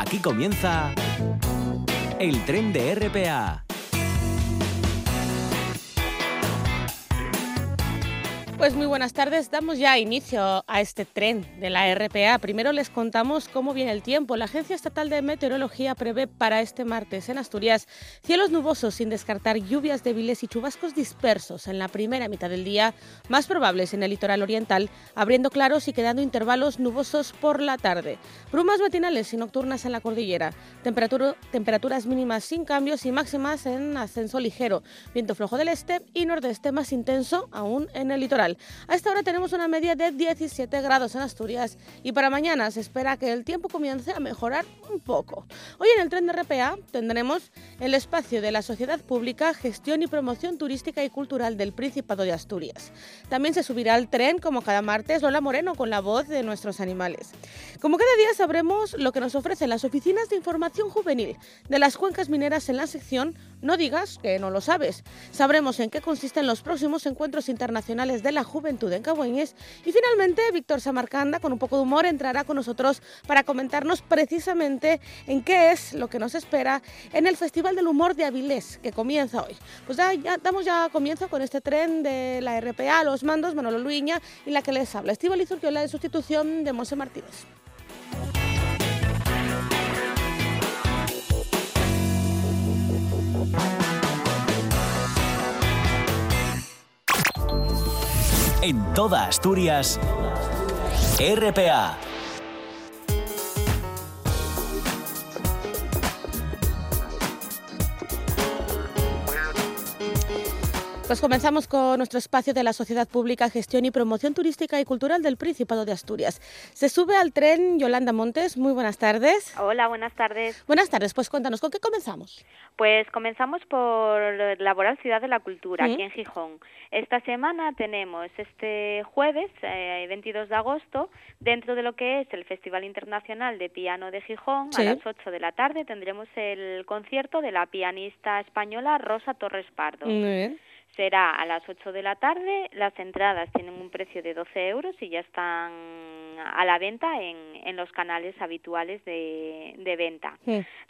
Aquí comienza el tren de RPA Pues muy buenas tardes, damos ya inicio a este tren de la RPA. Primero les contamos cómo viene el tiempo. La Agencia Estatal de Meteorología prevé para este martes en Asturias cielos nubosos sin descartar lluvias débiles y chubascos dispersos en la primera mitad del día, más probables en el litoral oriental, abriendo claros y quedando intervalos nubosos por la tarde. Brumas matinales y nocturnas en la cordillera, temperaturas mínimas sin cambios y máximas en ascenso ligero, viento flojo del este y nordeste más intenso aún en el litoral. A esta hora tenemos una media de 17 grados en Asturias y para mañana se espera que el tiempo comience a mejorar un poco. Hoy en el tren de RPA tendremos el espacio de la Sociedad Pública Gestión y Promoción Turística y Cultural del Principado de Asturias. También se subirá al tren, como cada martes, Lola Moreno con la voz de nuestros animales. Como cada día sabremos lo que nos ofrecen las oficinas de información juvenil de las cuencas mineras en la sección No digas que no lo sabes. Sabremos en qué consisten los próximos encuentros internacionales de la juventud en Cabueñes. Y finalmente, Víctor Samarcanda, con un poco de humor, entrará con nosotros para comentarnos precisamente en qué es lo que nos espera en el Festival del Humor de Avilés, que comienza hoy. Pues ya, damos ya comienzo con este tren de la RPA, los mandos, Manolo Luiña y la que les habla, Estíbal Izurquiola, de sustitución de Monse Martínez. En toda Asturias, RPA Pues comenzamos con nuestro espacio de la Sociedad Pública Gestión y Promoción Turística y Cultural del Principado de Asturias. Se sube al tren Yolanda Montes. Muy buenas tardes. Hola, buenas tardes. Buenas tardes. Pues cuéntanos, ¿con qué comenzamos? Pues comenzamos por Laboral Ciudad de la Cultura, aquí en Gijón. Esta semana tenemos este jueves, 22 eh, de agosto, dentro de lo que es el Festival Internacional de Piano de Gijón, a las 8 de la tarde tendremos el concierto de la pianista española Rosa Torres Pardo. Muy bien será a las 8 de la tarde. Las entradas tienen un precio de 12 euros y ya están a la venta en, en los canales habituales de, de venta.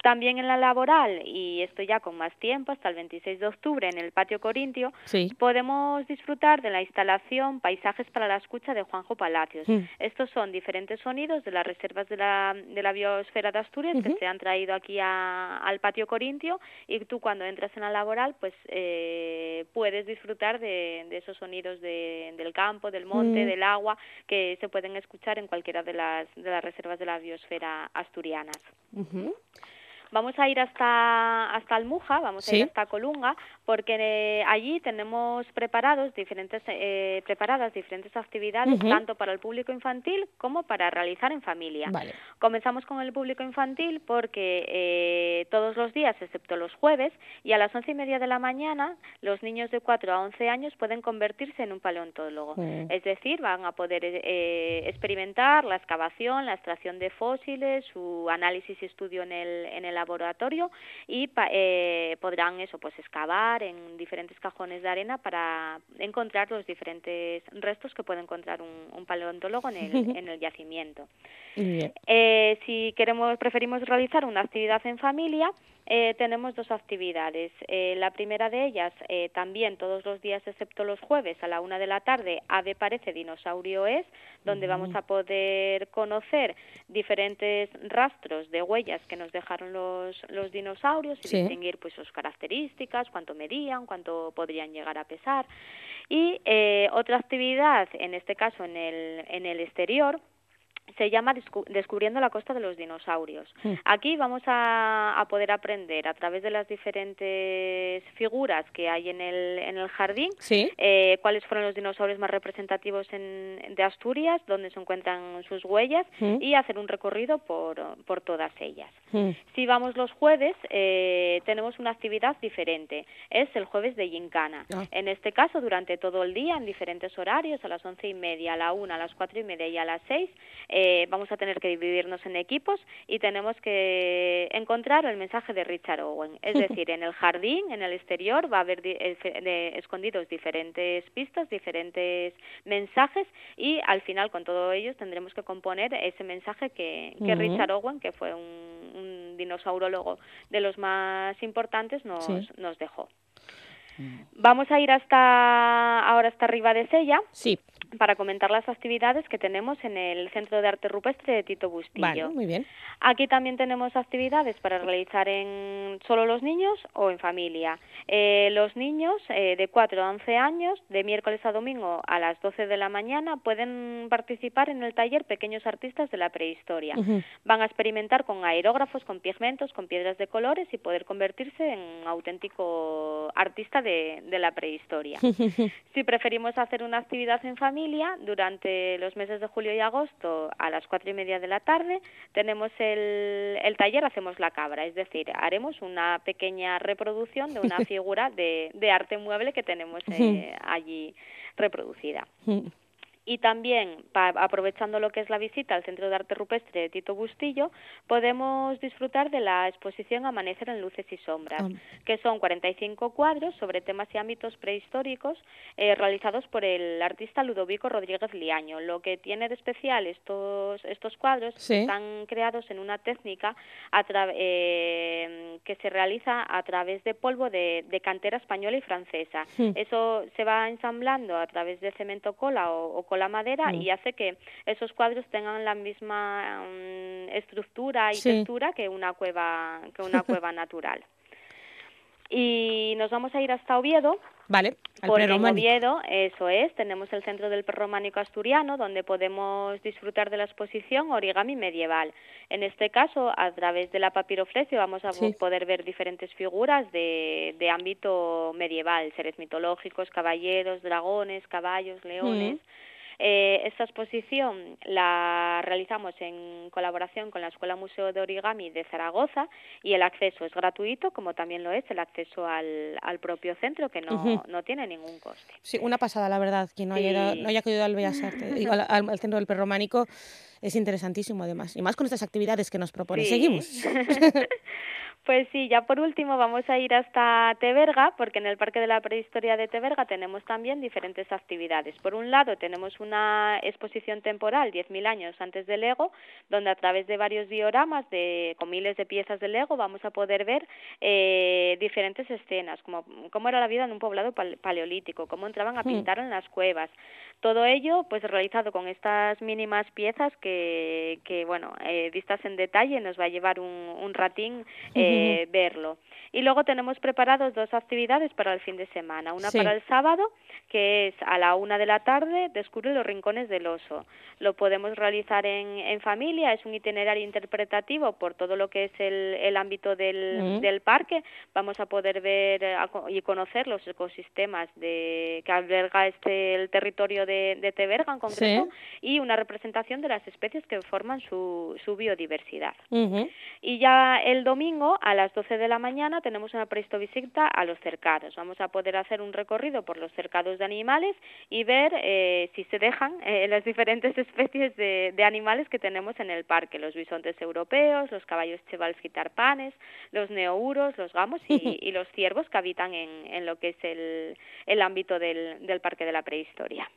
También en la laboral, y esto ya con más tiempo, hasta el 26 de octubre en el Patio Corintio, podemos disfrutar de la instalación Paisajes para la Escucha de Juanjo Palacios. Estos son diferentes sonidos de las reservas de la, de la biosfera de Asturias que se han traído aquí a, al Patio Corintio y tú cuando entras en la laboral pues eh, puedes disfrutar de, de esos sonidos de, del campo, del monte, del agua que se pueden escuchar en cualquiera de las, de las reservas de la biosfera asturianas. Vamos a ir hasta, hasta Almuja, vamos a ir hasta Colunga, porque eh, allí tenemos preparados diferentes, eh, preparadas diferentes actividades, tanto para el público infantil como para realizar en familia. Comenzamos con el público infantil porque eh, todos los días, excepto los jueves, y a las once y media de la mañana, los niños de 4 a 11 años pueden convertirse en un paleontólogo. Es decir, van a poder experimentar la excavación, la extracción de fósiles, su análisis y estudio en el, en el laboratorio y eh, podrán eso pues excavar en diferentes cajones de arena para encontrar los diferentes restos que puede encontrar un, paleontólogo en el, en el yacimiento. Eh, si queremos preferimos realizar una actividad en familia eh, tenemos dos actividades. Eh, la primera de ellas, eh, también todos los días excepto los jueves a la una de la tarde, Ave parece dinosaurio es, donde vamos a poder conocer diferentes rastros de huellas que nos dejaron los, los dinosaurios y distinguir pues sus características, cuánto medían, cuánto podrían llegar a pesar. Y otra actividad, en este caso en el, en el exterior, se llama Descubriendo la costa de los dinosaurios. Hmm. Aquí vamos a, poder aprender a través de las diferentes figuras que hay en el, en el jardín eh, cuáles fueron los dinosaurios más representativos en, de Asturias, dónde se encuentran sus huellas hmm. y hacer un recorrido por, por todas ellas. Hmm. Si vamos los jueves, eh, tenemos una actividad diferente. Es el jueves de Gincana. Ah. En este caso, durante todo el día, en diferentes horarios, a las once y media, a la una, a las cuatro y media y a las seis, eh, vamos a tener que dividirnos en equipos y tenemos que encontrar el mensaje de Richard Owen. Es decir, en el jardín, en el exterior, va a haber escondidos diferentes pistas, diferentes mensajes y al final con todos ellos tendremos que componer ese mensaje que, Richard Owen, que fue un, un dinosaurólogo de los más importantes, nos, nos dejó. Mm. Vamos a ir hasta ahora hasta arriba de Sella. Sí para comentar las actividades que tenemos en el Centro de Arte Rupestre de Tito Bustillo. muy bien. Aquí también tenemos actividades para realizar en solo los niños o en familia. Eh, los niños eh, de 4 a 11 años, de miércoles a domingo a las 12 de la mañana, pueden participar en el taller Pequeños Artistas de la Prehistoria. Van a experimentar con aerógrafos, con pigmentos, con piedras de colores y poder convertirse en auténtico artista de, de la prehistoria. si preferimos hacer una actividad en familia, durante los meses de julio y agosto a las cuatro y media de la tarde tenemos el, el taller Hacemos la Cabra, es decir, haremos una pequeña reproducción de una figura de, de arte mueble que tenemos eh, allí reproducida. Y también, aprovechando lo que es la visita al Centro de Arte Rupestre de Tito Bustillo, podemos disfrutar de la exposición Amanecer en Luces y Sombras, que son 45 cuadros sobre temas y ámbitos prehistóricos eh, realizados por el artista Ludovico Rodríguez Liaño. Lo que tiene de especial estos, estos cuadros están creados en una técnica eh, que se realiza a través de polvo de, cantera española y francesa. Eso se va ensamblando a través de cemento cola o con la madera y hace que esos cuadros tengan la misma mm, estructura y textura que una cueva que una cueva natural. Y nos vamos a ir hasta Oviedo. Vale, por en Oviedo, eso es, tenemos el Centro del Prerrománico Asturiano, donde podemos disfrutar de la exposición Origami Medieval. En este caso, a través de la papiroflexia vamos a poder ver diferentes figuras de, de ámbito medieval, seres mitológicos, caballeros, dragones, caballos, leones. Eh, esta exposición la realizamos en colaboración con la Escuela Museo de Origami de Zaragoza y el acceso es gratuito, como también lo es el acceso al, al propio centro, que no, no tiene ningún coste. Sí, una pasada, la verdad. Quien no, haya, no haya acudido al Bellas Artes, al, Centro del Perrománico, es interesantísimo además. Y más con estas actividades que nos propone. Seguimos. Pues sí, ya por último vamos a ir hasta Teverga, porque en el Parque de la Prehistoria de Teverga tenemos también diferentes actividades. Por un lado, tenemos una exposición temporal, 10.000 años antes del Lego, donde a través de varios dioramas de, con miles de piezas de Lego vamos a poder ver eh, diferentes escenas, como cómo era la vida en un poblado paleolítico, cómo entraban a hmm. pintar en las cuevas. Todo ello, pues realizado con estas mínimas piezas que, que bueno, eh, vistas en detalle, nos va a llevar un, un ratín. Eh, verlo. Y luego tenemos preparados dos actividades para el fin de semana. Una para el sábado, que es a la una de la tarde, descubre los rincones del oso. Lo podemos realizar en, en familia, es un itinerario interpretativo por todo lo que es el, el ámbito del, del parque. Vamos a poder ver y conocer los ecosistemas de, que alberga este, el territorio de, de Teberga en concreto y una representación de las especies que forman su, su biodiversidad. Y ya el domingo, a las 12 de la mañana, tenemos una visita a los cercados. Vamos a poder hacer un recorrido por los cercados de animales y ver eh, si se dejan eh, las diferentes especies de, animales que tenemos en el parque, los bisontes europeos, los caballos chevalski tarpanes, los neouros, los gamos y, los ciervos que habitan en, lo que es el, el ámbito del, del parque de la prehistoria.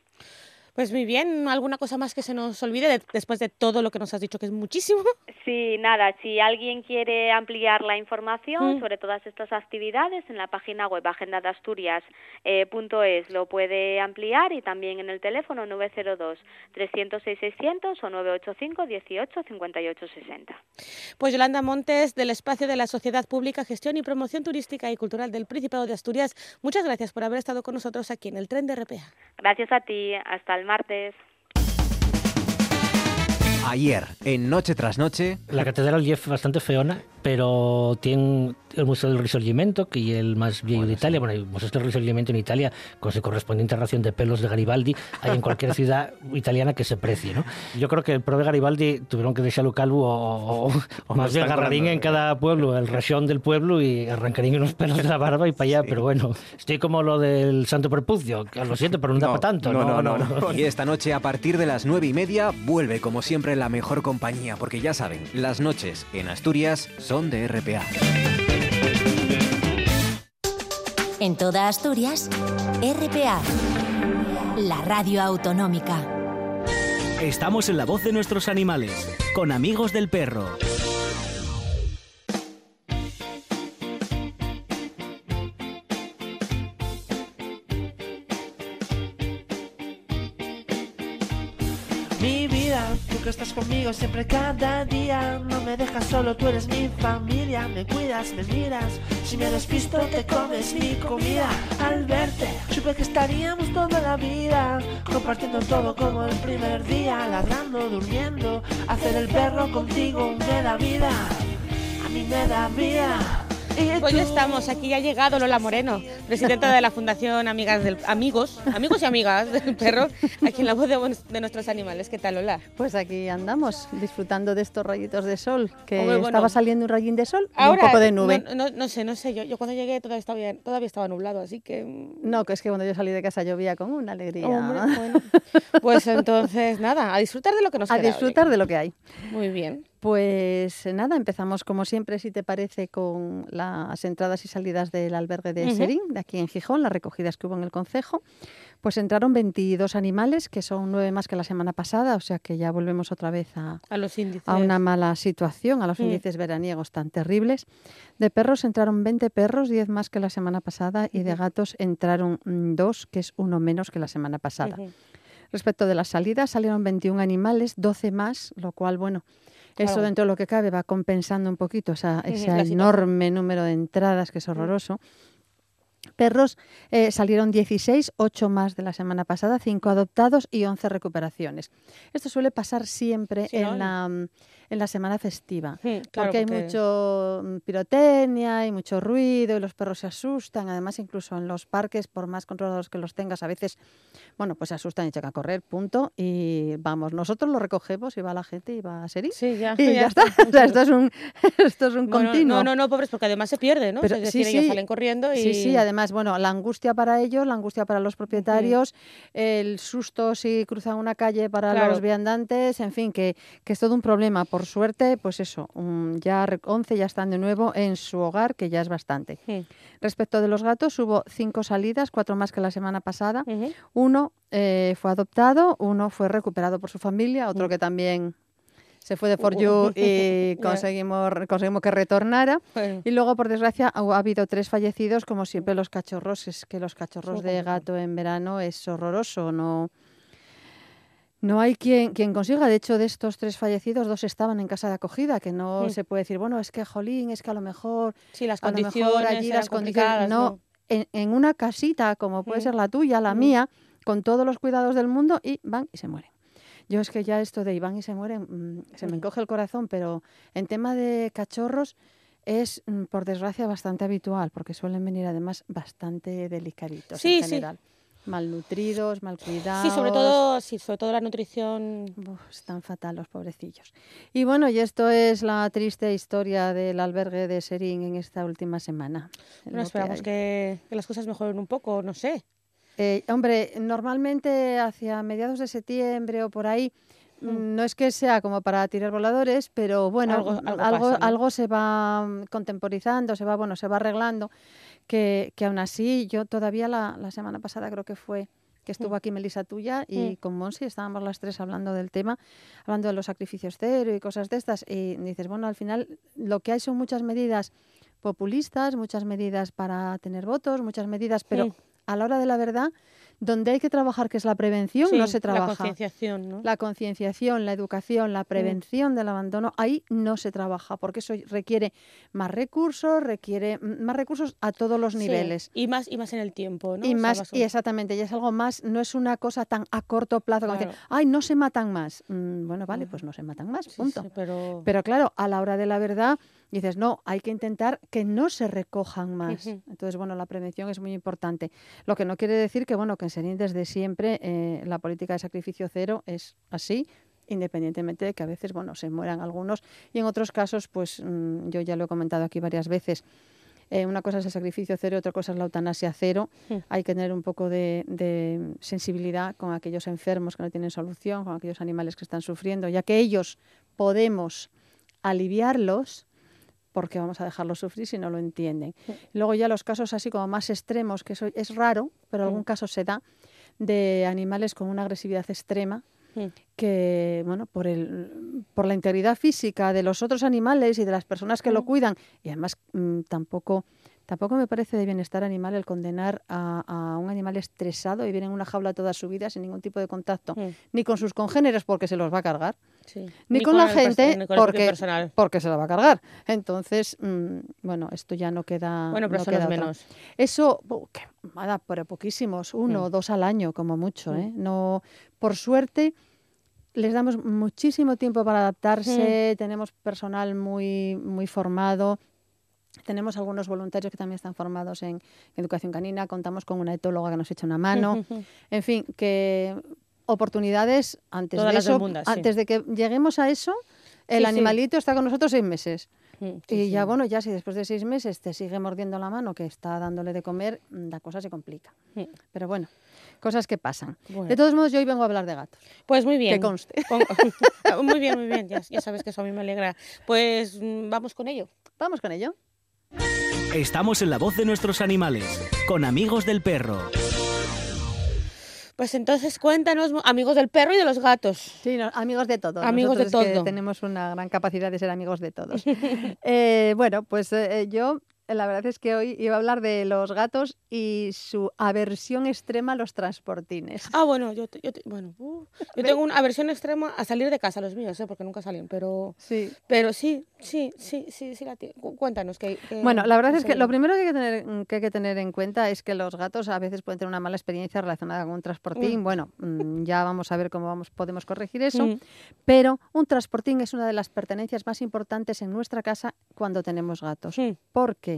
Pues muy bien, ¿alguna cosa más que se nos olvide después de todo lo que nos has dicho, que es muchísimo? Sí, nada, si alguien quiere ampliar la información mm. sobre todas estas actividades, en la página web agendadasturias.es eh, lo puede ampliar y también en el teléfono 902 306 600 o 985 18 58 60. Pues Yolanda Montes, del espacio de la Sociedad Pública, Gestión y Promoción Turística y Cultural del Principado de Asturias, muchas gracias por haber estado con nosotros aquí en el tren de RPA. Gracias a ti, hasta el martes. Ayer, en Noche tras Noche... La catedral es bastante feona, pero tiene el Museo del Risorgimento, que es el más viejo de Italia. Bueno, el Museo del Risorgimento en Italia, con su correspondiente ración de pelos de Garibaldi, hay en cualquier ciudad italiana que se precie, ¿no? Yo creo que el pro de Garibaldi tuvieron que dejarlo calvo o, o, más bien agarrarín en cada pueblo el ración del pueblo y arrancarín unos pelos de la barba y para allá, pero bueno, estoy como lo del Santo Perpucio, lo siento, pero no, da para tanto. No no, no, no, Y esta noche, a partir de las nueve y media, vuelve, como siempre, la mejor compañía, porque ya saben, las noches en Asturias son de RPA. En toda Asturias, RPA, la radio autonómica. Estamos en la voz de nuestros animales, con amigos del perro. Que estás conmigo siempre cada día. No me dejas solo, tú eres mi familia. Me cuidas, me miras. Si me despisto te comes mi comida. Al verte supe que estaríamos toda la vida. Compartiendo todo como el primer día. Ladrando, durmiendo. Hacer el perro contigo me da vida. A mí me da vida pues ya estamos, aquí ha llegado Lola Moreno, presidenta de la Fundación Amigas del Amigos, Amigos y Amigas del Perro, aquí en la voz de, nuestros animales. ¿Qué tal, Lola? Pues aquí andamos, disfrutando de estos rayitos de sol, que estaba saliendo un rayín de sol y un poco de nube. No, sé, no sé, yo, yo cuando llegué todavía estaba, todavía estaba nublado, así que... Mm. No, que es que cuando yo salí de casa llovía con una alegría. pues entonces, nada, a disfrutar de lo que nos A disfrutar de lo que hay. Muy bien. Pues nada, empezamos como siempre, si te parece, con las entradas y salidas del albergue de Serín, de aquí en Gijón, las recogidas que hubo en el concejo. Pues entraron 22 animales, que son nueve más que la semana pasada, o sea que ya volvemos otra vez a, los índices. a una mala situación, a los mm. índices veraniegos tan terribles. De perros entraron 20 perros, 10 más que la semana pasada, y de gatos entraron dos, que es uno menos que la semana pasada. Respecto de las salidas, salieron 21 animales, 12 más, lo cual, bueno, eso dentro de lo que cabe va compensando un poquito ese enorme número de entradas que es horroroso. Perros eh, salieron 16, 8 más de la semana pasada, 5 adoptados y 11 recuperaciones. Esto suele pasar siempre en, la, en la semana festiva, porque hay mucho mm, pirotecnia y mucho ruido y los perros se asustan. Además, incluso en los parques, por más controlados que los tengas, a veces, bueno, pues se asustan y echan a correr, punto. Y vamos, nosotros lo recogemos y va la gente y va a ser Sí, ya, y ya, está. esto es un, esto es un continuo. No, no, no, pobres, porque además se pierde, ¿no? Pero, es decir, sí, ellos salen corriendo y... Sí, sí, además, bueno, la angustia para ellos, la angustia para los propietarios, el susto si cruzan una calle para los viandantes, en fin, que, que es todo un problema. Por suerte, pues eso, ya 11 ya están de nuevo en su hogar, que ya es bastante. Respecto de los gatos, hubo cinco salidas, cuatro más que la semana pasada. Uno eh, fue adoptado, uno fue recuperado por su familia, otro que también se fue de For You y conseguimos, conseguimos que retornara. Y luego, por desgracia, ha, habido tres fallecidos, como siempre los cachorros. Es que los cachorros de gato en verano es horroroso, no... No hay quien, quien consiga. De hecho, de estos tres fallecidos, dos estaban en casa de acogida, que no se puede decir, bueno, es que jolín, es que a lo mejor. Sí, las condiciones. allí las condiciones. No, En, una casita, como puede ser la tuya, la mía, con todos los cuidados del mundo, y van y se mueren. Yo es que ya esto de Iván y se mueren, mm, se me encoge el corazón, pero en tema de cachorros es, mm, por desgracia, bastante habitual, porque suelen venir además bastante delicaditos en general. Sí malnutridos, mal cuidados. Sí, sobre todo, sí, sobre todo la nutrición. están fatal los pobrecillos. Y bueno, y esto es la triste historia del albergue de Serín en esta última semana. Bueno, esperamos que, las cosas mejoren un poco, no sé. Eh, hombre, normalmente hacia mediados de septiembre o por ahí, mm. Mm, no es que sea como para tirar voladores, pero bueno, algo, algo, algo se va contemporizando, se va, bueno, se va arreglando que, que aún así yo todavía la, la, semana pasada creo que fue que estuvo mm. aquí Melissa Tuya y mm. con Monsi estábamos las tres hablando del tema, hablando de los sacrificios cero y cosas de estas y dices, bueno, al final lo que hay son muchas medidas populistas, muchas medidas para tener votos, muchas medidas, pero a la hora de la verdad donde hay que trabajar, que es la prevención, no se trabaja. La concienciación, ¿no? La concienciación, la educación, la prevención del abandono, ahí no se trabaja, porque eso requiere más recursos, requiere más recursos a todos los niveles. Y más y más en el tiempo, ¿no? Y más, y exactamente, y es algo más, no es una cosa tan a corto plazo como decir, ay, no se matan más. Mm, bueno, vale, pues no se matan más, punto. pero... pero claro, a la hora de la verdad, dices, no, hay que intentar que no se recojan más. Entonces, bueno, la prevención es muy importante. Lo que no quiere decir que, bueno, que en Serín desde siempre eh, la política de sacrificio cero es así, independientemente de que a veces, bueno, se mueran algunos y en otros casos, pues mm, yo ya lo he comentado aquí varias veces, Eh, una cosa es el sacrificio cero, otra cosa es la eutanasia cero. Mm. Hay que tener un poco de, de sensibilidad con aquellos enfermos que no tienen solución, con aquellos animales que están sufriendo, ya que ellos podemos aliviarlos porque vamos a dejarlos sufrir si no lo entienden. Luego ya los casos así como más extremos, que eso es raro, pero algún caso se da, de animales con una agresividad extrema, que, bueno, por, el, por la integridad física de los otros animales y de las personas que lo cuidan, y además mm, tampoco, tampoco me parece de bienestar animal el condenar a, a un animal estresado y viene en una jaula toda su vida sin ningún tipo de contacto, ni con sus congéneres porque se los va a cargar, Sí. ni, con, la gente ni con porque, personal. porque se la va a cargar. Entonces, mm, bueno, esto ya no queda. Bueno, pero no queda menos. Eso, que, nada, pero poquísimos, uno Mm. o dos al año, como mucho. Mm. ¿eh? No, por suerte, les damos muchísimo tiempo para adaptarse, tenemos personal muy, muy formado. Tenemos algunos voluntarios que también están formados en educación canina, contamos con una etóloga que nos echa una mano. En fin, que oportunidades antes Todas de eso, mundo, sí. antes de que lleguemos a eso, el Sí, sí. animalito está con nosotros seis meses. Mm, y sí, ya sí. bueno, ya si después de seis meses te sigue mordiendo la mano que está dándole de comer, mm, la cosa se complica. Mm. Pero bueno, cosas que pasan. Bueno. De todos modos, yo hoy vengo a hablar de gatos. Pues muy bien. Que conste. Con- muy bien, muy bien. Ya, ya sabes que eso a mí me alegra. Pues vamos con ello. Vamos con ello. Estamos en la voz de nuestros animales, con amigos del perro. Pues entonces cuéntanos, amigos del perro y de los gatos. Sí, no, amigos de todos. Amigos de Nosotros es que todo. tenemos una gran capacidad de ser amigos de todos. Eh, bueno, pues eh, yo la verdad es que hoy iba a hablar de los gatos y su aversión extrema a los transportines. Ah, bueno, yo, te- yo, te- bueno, uh, yo tengo una aversión extrema a salir de casa, los míos, ¿eh? porque nunca salen, pero, Sí. pero sí, sí, sí, sí, sí la Cuéntanos. Que, que- Bueno, la verdad que es que lo primero que hay que, tener, mm, que hay que tener en cuenta es que los gatos a veces pueden tener una mala experiencia relacionada con un transportín. Mm. Bueno, mm, ya vamos a ver cómo vamos, podemos corregir eso. Mm, Pero un transportín es una de las pertenencias más importantes en nuestra casa cuando tenemos gatos. mm, ¿Por qué?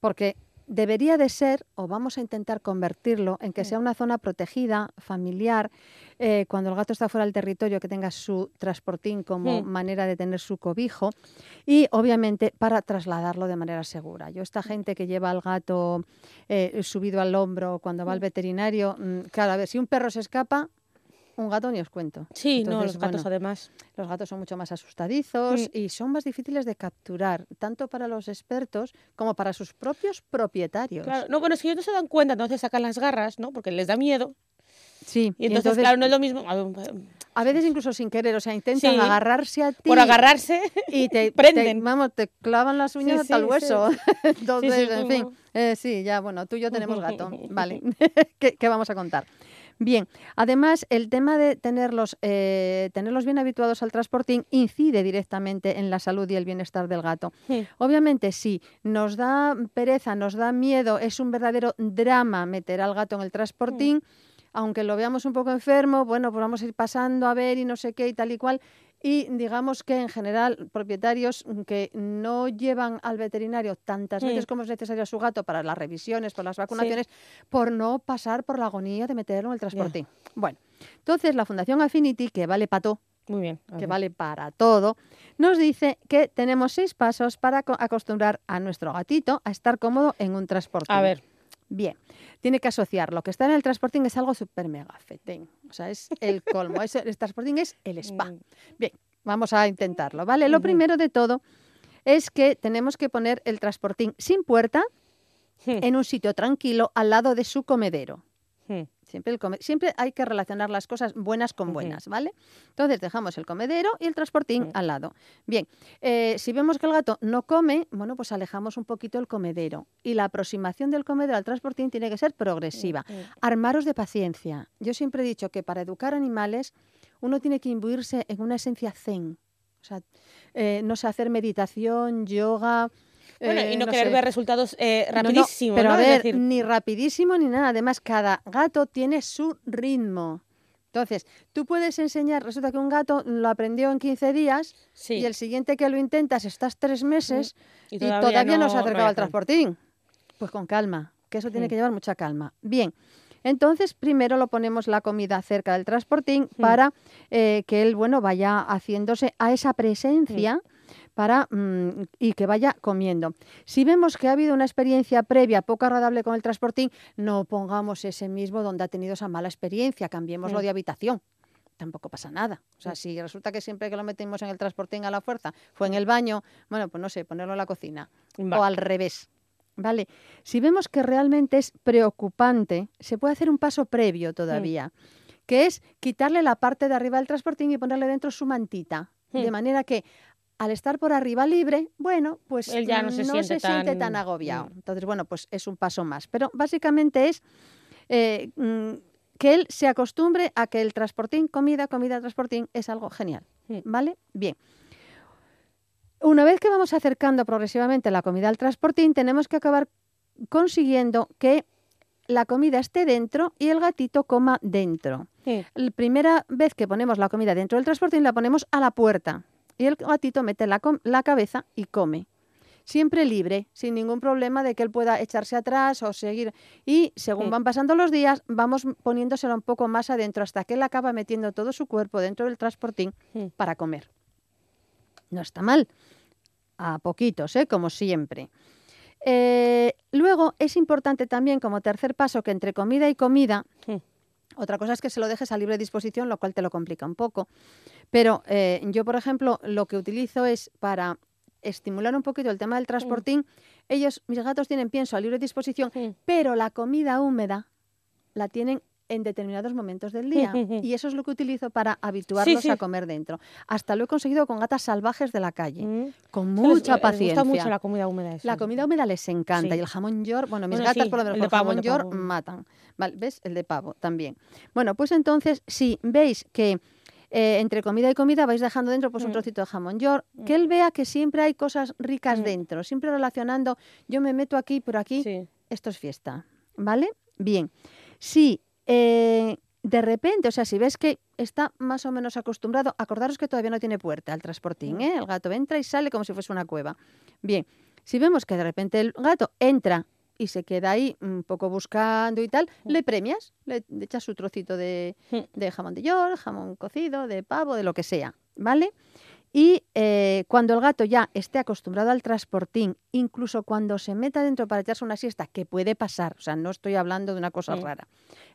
Porque debería de ser, o vamos a intentar convertirlo, en que sea una zona protegida, familiar, eh, cuando el gato está fuera del territorio, que tenga su transportín como Mm. manera de tener su cobijo y obviamente para trasladarlo de manera segura. Yo esta gente que lleva al gato eh, subido al hombro cuando va al Mm. veterinario, mm, claro, a ver, si un perro se escapa, un gato ni os cuento. Sí, no, los gatos bueno, además. los gatos son mucho más asustadizos y son más difíciles de capturar, tanto para los expertos como para sus propios propietarios. Claro, no, bueno, es que ellos no se dan cuenta, entonces sacan las garras, ¿no? Porque les da miedo. Sí, Y entonces, claro, no es lo mismo. a veces incluso sin querer, o sea, intentan Sí. agarrarse a ti Por agarrarse, y te, prenden. te- vamos, te clavan las uñas Sí, hasta el hueso. Entonces, Sí, sí, en fin, eh, sí, ya, bueno, tú y yo tenemos gato, vale. ¿Qué, qué vamos a contar? Bien, además el tema de tenerlos, eh, tenerlos bien habituados al transportín incide directamente en la salud y el bienestar del gato. Sí. Obviamente, sí, nos da pereza, nos da miedo, es un verdadero drama meter al gato en el transportín, aunque lo veamos un poco enfermo, bueno, pues vamos a ir pasando a ver y no sé qué y tal y cual. Y digamos que en general propietarios que no llevan al veterinario tantas veces como es necesario a su gato para las revisiones, por las vacunaciones, por no pasar por la agonía de meterlo en el transportín. Bueno, entonces la Fundación Affinity, que vale para todo, Muy bien. que ver. vale para todo, nos dice que tenemos seis pasos para co- acostumbrar a nuestro gatito a estar cómodo en un transportín. A ver. Bien, tiene que asociar lo que está en el transportín es algo súper mega fetén. O sea, es el colmo. Es- el transportín es el spa. Mm, Bien, vamos a intentarlo, ¿vale? Lo primero de todo es que tenemos que poner el transportín sin puerta en un sitio tranquilo al lado de su comedero. Siempre, el come- siempre hay que relacionar las cosas buenas con buenas, ¿vale? Entonces dejamos el comedero y el transportín al lado. Bien, eh, si vemos que el gato no come, bueno, pues alejamos un poquito el comedero. Y la aproximación del comedero al transportín tiene que ser progresiva. Armaros de paciencia. Yo siempre he dicho que para educar animales uno tiene que imbuirse en una esencia zen. O sea, eh, no sé, hacer meditación, yoga. Bueno, eh, y no, querer sé. ver resultados eh, No, no, rapidísimo, pero ¿no? a ver, decir, ni rapidísimo ni nada. Además, cada gato tiene su ritmo. Entonces, tú puedes enseñar, resulta que un gato lo aprendió en 15 días sí. y el siguiente que lo intentas estás tres meses y y todavía, no, se ha acercado al transportín. Pues con calma, que eso tiene Mm. que llevar mucha calma. Bien, entonces primero lo ponemos la comida cerca del transportín Mm. para eh, que él, bueno, vaya haciéndose a esa presencia para mm, y que vaya comiendo. Si vemos que ha habido una experiencia previa poco agradable con el transportín, no pongamos ese mismo donde ha tenido esa mala experiencia, cambiémoslo de habitación. Tampoco pasa nada. O sea, si resulta que siempre que lo metimos en el transportín a la fuerza fue en el baño, bueno, pues no sé, ponerlo en la cocina. O al revés. ¿Vale? Si vemos que realmente es preocupante, se puede hacer un paso previo todavía, que es quitarle la parte de arriba del transportín y ponerle dentro su mantita. De manera que al estar por arriba libre, bueno, pues Él ya no se siente tan... tan- agobiado. Mm. Entonces, bueno, pues es un paso más. Pero básicamente es eh, mm, que él se acostumbre a que el transportín, comida, comida, transportín, es algo genial. Mm. ¿Vale? Bien. Una vez que vamos acercando progresivamente la comida al transportín, tenemos que acabar consiguiendo que la comida esté dentro y el gatito coma dentro. Sí. La primera vez que ponemos la comida dentro del transportín la ponemos a la puerta y el gatito mete la, la cabeza y come. Siempre libre, sin ningún problema de que él pueda echarse atrás o seguir. Y según Sí. van pasando los días, vamos poniéndoselo un poco más adentro hasta que él acaba metiendo todo su cuerpo dentro del transportín Sí. para comer. No está mal. A poquitos, ¿eh? como siempre. Eh, luego es importante también, como tercer paso, que entre comida y comida, Sí. Otra cosa es que se lo dejes a libre disposición, lo cual te lo complica un poco. Pero eh, yo, por ejemplo, lo que utilizo es para estimular un poquito el tema del transportín. Ellos, mis gatos tienen pienso a libre disposición, Sí. pero la comida húmeda la tienen en determinados momentos del día. y eso es lo que utilizo para habituarlos sí. a comer dentro. Hasta lo he conseguido con gatas salvajes de la calle, Mm. con les- mucha les paciencia. gusta mucho la comida húmeda. esa. La comida húmeda les encanta Sí. y el jamón york, bueno, mis Bueno, gatas por lo menos el con de pavo, jamón el de york pavo. matan. Vale, ¿ves? El de pavo también. Bueno, pues entonces, si veis que eh, entre comida y comida vais dejando dentro pues un Mm. trocito de jamón york, que él vea que siempre hay cosas ricas Mm. dentro, siempre relacionando, yo me meto aquí, pero aquí esto es fiesta, ¿vale? Bien. Si eh, de repente, o sea, si ves que está más o menos acostumbrado, acordaros que todavía no tiene puerta el transportín, Mm. ¿eh? El gato entra y sale como si fuese una cueva. Bien, si vemos que de repente el gato entra y se queda ahí un poco buscando y tal, le premias, le, le echas su trocito de, Mm. de jamón de york, jamón cocido, de pavo, de lo que sea, ¿vale? Y eh, cuando el gato ya esté acostumbrado al transportín, incluso cuando se meta dentro para echarse una siesta, que puede pasar, o sea, no estoy hablando de una cosa rara,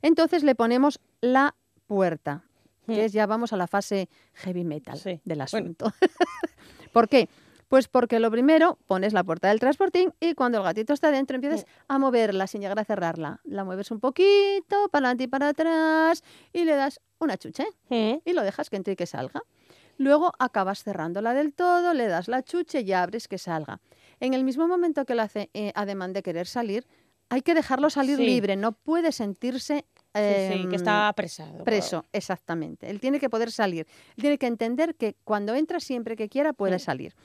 entonces le ponemos la puerta, que es ya vamos a la fase heavy metal Sí. del Bueno. asunto. ¿Por qué? Pues porque lo primero pones la puerta del transportín y cuando el gatito está dentro empiezas a moverla sin llegar a cerrarla. La mueves un poquito, para adelante y para atrás y le das una chuche Mm. y lo dejas que entre y que salga. Luego acabas cerrándola del todo, le das la chuche y abres que salga. En el mismo momento que lo hace eh, ademán de querer salir, hay que dejarlo salir Sí. libre, no puede sentirse Sí, sí, em, que está apresado. preso, exactamente. Él tiene que poder salir. Él tiene que entender que cuando entra siempre que quiera puede Sí. salir.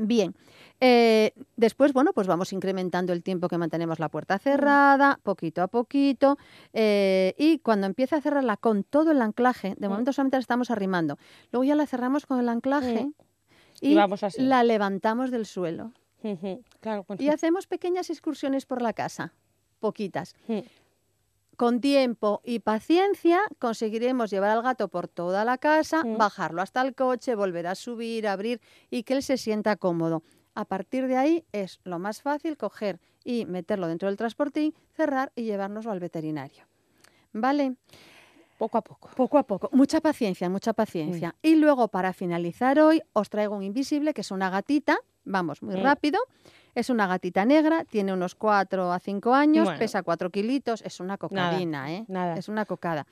Bien, eh, después, bueno, pues vamos incrementando el tiempo que mantenemos la puerta cerrada, poquito a poquito, eh, y cuando empieza a cerrarla con todo el anclaje, de Mm. momento solamente la estamos arrimando, luego ya la cerramos con el anclaje Mm. y, Y vamos así. la levantamos del suelo. Claro, Y hacemos pequeñas excursiones por la casa, poquitas. Mm. Con tiempo y paciencia conseguiremos llevar al gato por toda la casa, Mm. bajarlo hasta el coche, volver a subir, abrir y que él se sienta cómodo. A partir de ahí es lo más fácil coger y meterlo dentro del transportín, cerrar y llevárnoslo al veterinario. ¿Vale? Poco a poco. Poco a poco. Mucha paciencia, mucha paciencia. Y luego, para finalizar hoy, os traigo un invisible, que es una gatita. Vamos, muy Mm. rápido. Es una gatita negra, tiene unos 4 a 5 años, Bueno. pesa 4 kilitos, es una cocadina, ¿eh? nada. Es una cocada.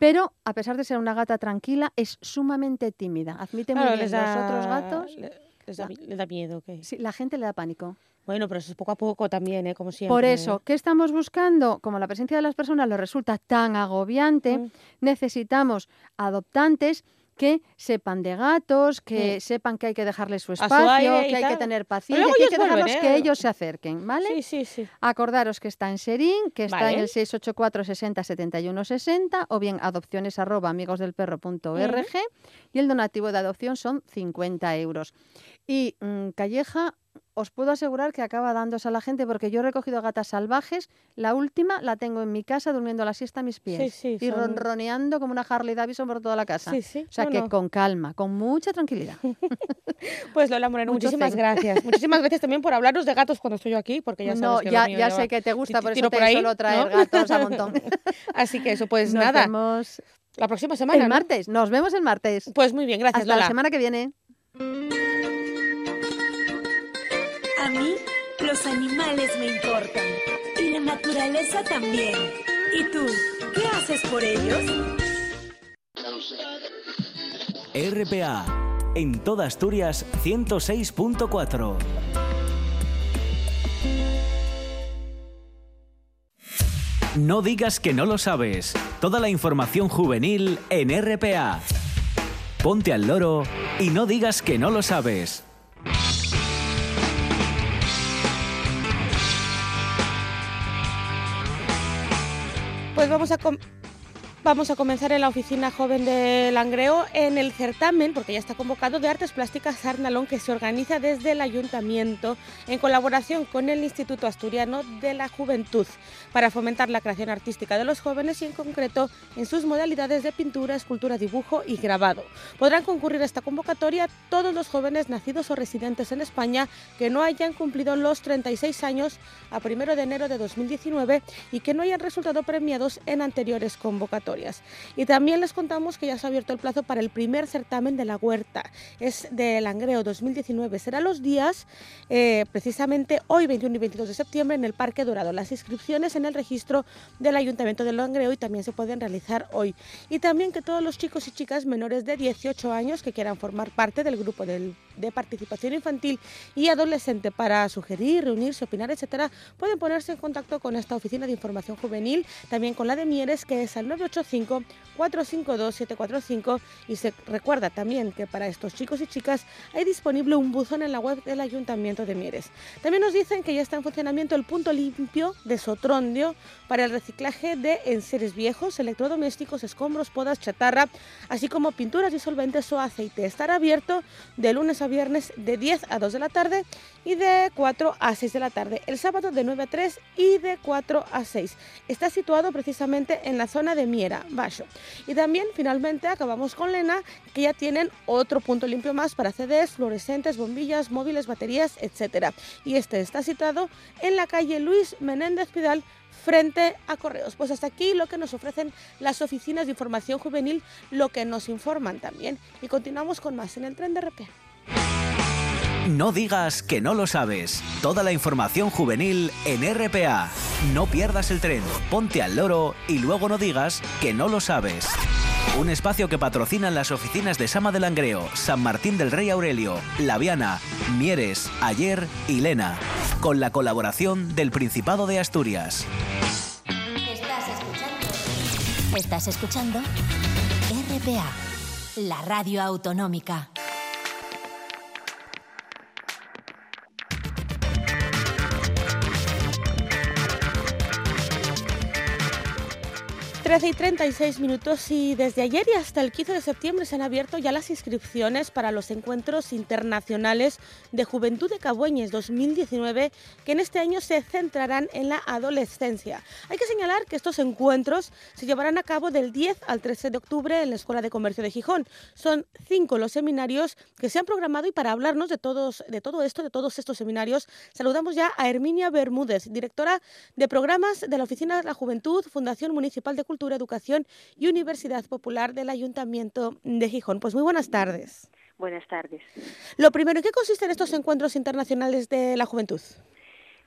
Pero, a pesar de ser una gata tranquila, es sumamente tímida. Admite muy Claro, bien les los otros gatos. le- les da, la- les da miedo. ¿qué? Sí, la gente le da pánico. Bueno, pero eso es poco a poco también, ¿eh? Como siempre. Por eso, ¿qué estamos buscando? Como la presencia de las personas les resulta tan agobiante, Mm. necesitamos adoptantes que sepan de gatos, que Mm. sepan que hay que dejarles su su espacio, y que hay que tal. tener Pero paciencia, que hay que dejarlos que ¿eh? ellos se acerquen, ¿vale? Sí, sí, sí. Acordaros que está en Serín, que está en Vale. el 684 60 71 60 o bien adopciones arroba amigosdelperro.org y el donativo de adopción son 50 euros. Y mm, Calleja os puedo asegurar que acaba dándose a la gente porque yo he recogido gatas salvajes. La última la tengo en mi casa durmiendo la siesta a mis pies y ronroneando como una Harley Davidson por toda la casa. Sí, sí. O sea que con calma, con mucha tranquilidad. pues Lola Moreno, muchísimas gracias. muchísimas gracias también por hablarnos de gatos cuando estoy aquí, porque ya sabes no, que ya, ya sé que te gusta, por eso te ahí, suelo traer gatos a montón. Así que eso, pues Nos nada. Vemos la próxima semana. El martes, nos vemos el martes. Pues muy bien, gracias Hasta la semana que viene. A mí los animales me importan y la naturaleza también. ¿Y tú, qué haces por ellos? RPA, en toda Asturias 106.4. No digas que no lo sabes. Toda la información juvenil en RPA. Ponte al loro y no digas que no lo sabes. Pues vamos a, Vamos a comenzar en la oficina joven de Langreo en el certamen, porque ya está convocado, de artes plásticas Arnalón, que se organiza desde el ayuntamiento en colaboración con el Instituto Asturiano de la Juventud para fomentar la creación artística de los jóvenes y en concreto en sus modalidades de pintura, escultura, dibujo y grabado. Podrán concurrir a esta convocatoria todos los jóvenes nacidos o residentes en España que no hayan cumplido los 36 años a 1 de enero de 2019 y que no hayan resultado premiados en anteriores convocatorias. Y también les contamos que ya se ha abierto el plazo para el primer certamen de la huerta. Es de Langreo 2019. Será los días, eh, precisamente hoy, 21 y 22 de septiembre, en el Parque Dorado. Las inscripciones en el registro del Ayuntamiento de Langreo y también se pueden realizar hoy. Y también que todos los chicos y chicas menores de 18 años que quieran formar parte del grupo de participación infantil y adolescente para sugerir, reunirse, opinar, etcétera, pueden ponerse en contacto con esta oficina de información juvenil, también con la de Mieres, que es al 985 452-745 y se recuerda también que para estos chicos y chicas hay disponible un buzón en la web del Ayuntamiento de Mieres. También nos dicen que ya está en funcionamiento el punto limpio de Sotrondio para el reciclaje de enseres viejos, electrodomésticos, escombros, podas, chatarra, así como pinturas disolventes o aceite. Estará abierto de lunes a viernes de 10 a 2 de la tarde y de 4 a 6 de la tarde. El sábado de 9 a 3 y de 4 a 6. Está situado precisamente en la zona de Miera y también finalmente acabamos con Lena, que ya tienen otro punto limpio más para CDs, fluorescentes, bombillas, móviles, baterías, etc. Y este está situado en la calle Luis Menéndez Pidal, frente a Correos. Pues hasta aquí lo que nos ofrecen las oficinas de información juvenil, lo que nos informan también. Y continuamos con más en el tren de RP. No digas que no lo sabes. Toda la información juvenil en RPA. No pierdas el tren, ponte al loro y luego no digas que no lo sabes. Un espacio que patrocinan las oficinas de Sama de Langreo, San Martín del Rey Aurelio, Laviana, Mieres, Ayer y Lena, con la colaboración del Principado de Asturias. Estás escuchando. Estás escuchando RPA, la radio autonómica. 13 y 36 minutos y desde ayer y hasta el 15 de septiembre se han abierto ya las inscripciones para los encuentros internacionales de Juventud de Cabueñes 2019 que en este año se centrarán en la adolescencia. Hay que señalar que estos encuentros se llevarán a cabo del 10 al 13 de octubre en la Escuela de Comercio de Gijón. Son cinco los seminarios que se han programado y para hablarnos de, todos, de todo esto, de todos estos seminarios, saludamos ya a Herminia Bermúdez, directora de programas de la Oficina de la Juventud, Fundación Municipal de Cultura Cultura, Educación y Universidad Popular del Ayuntamiento de Gijón. Pues muy buenas tardes. Buenas tardes. Lo primero, ¿en qué consisten estos encuentros internacionales de la juventud?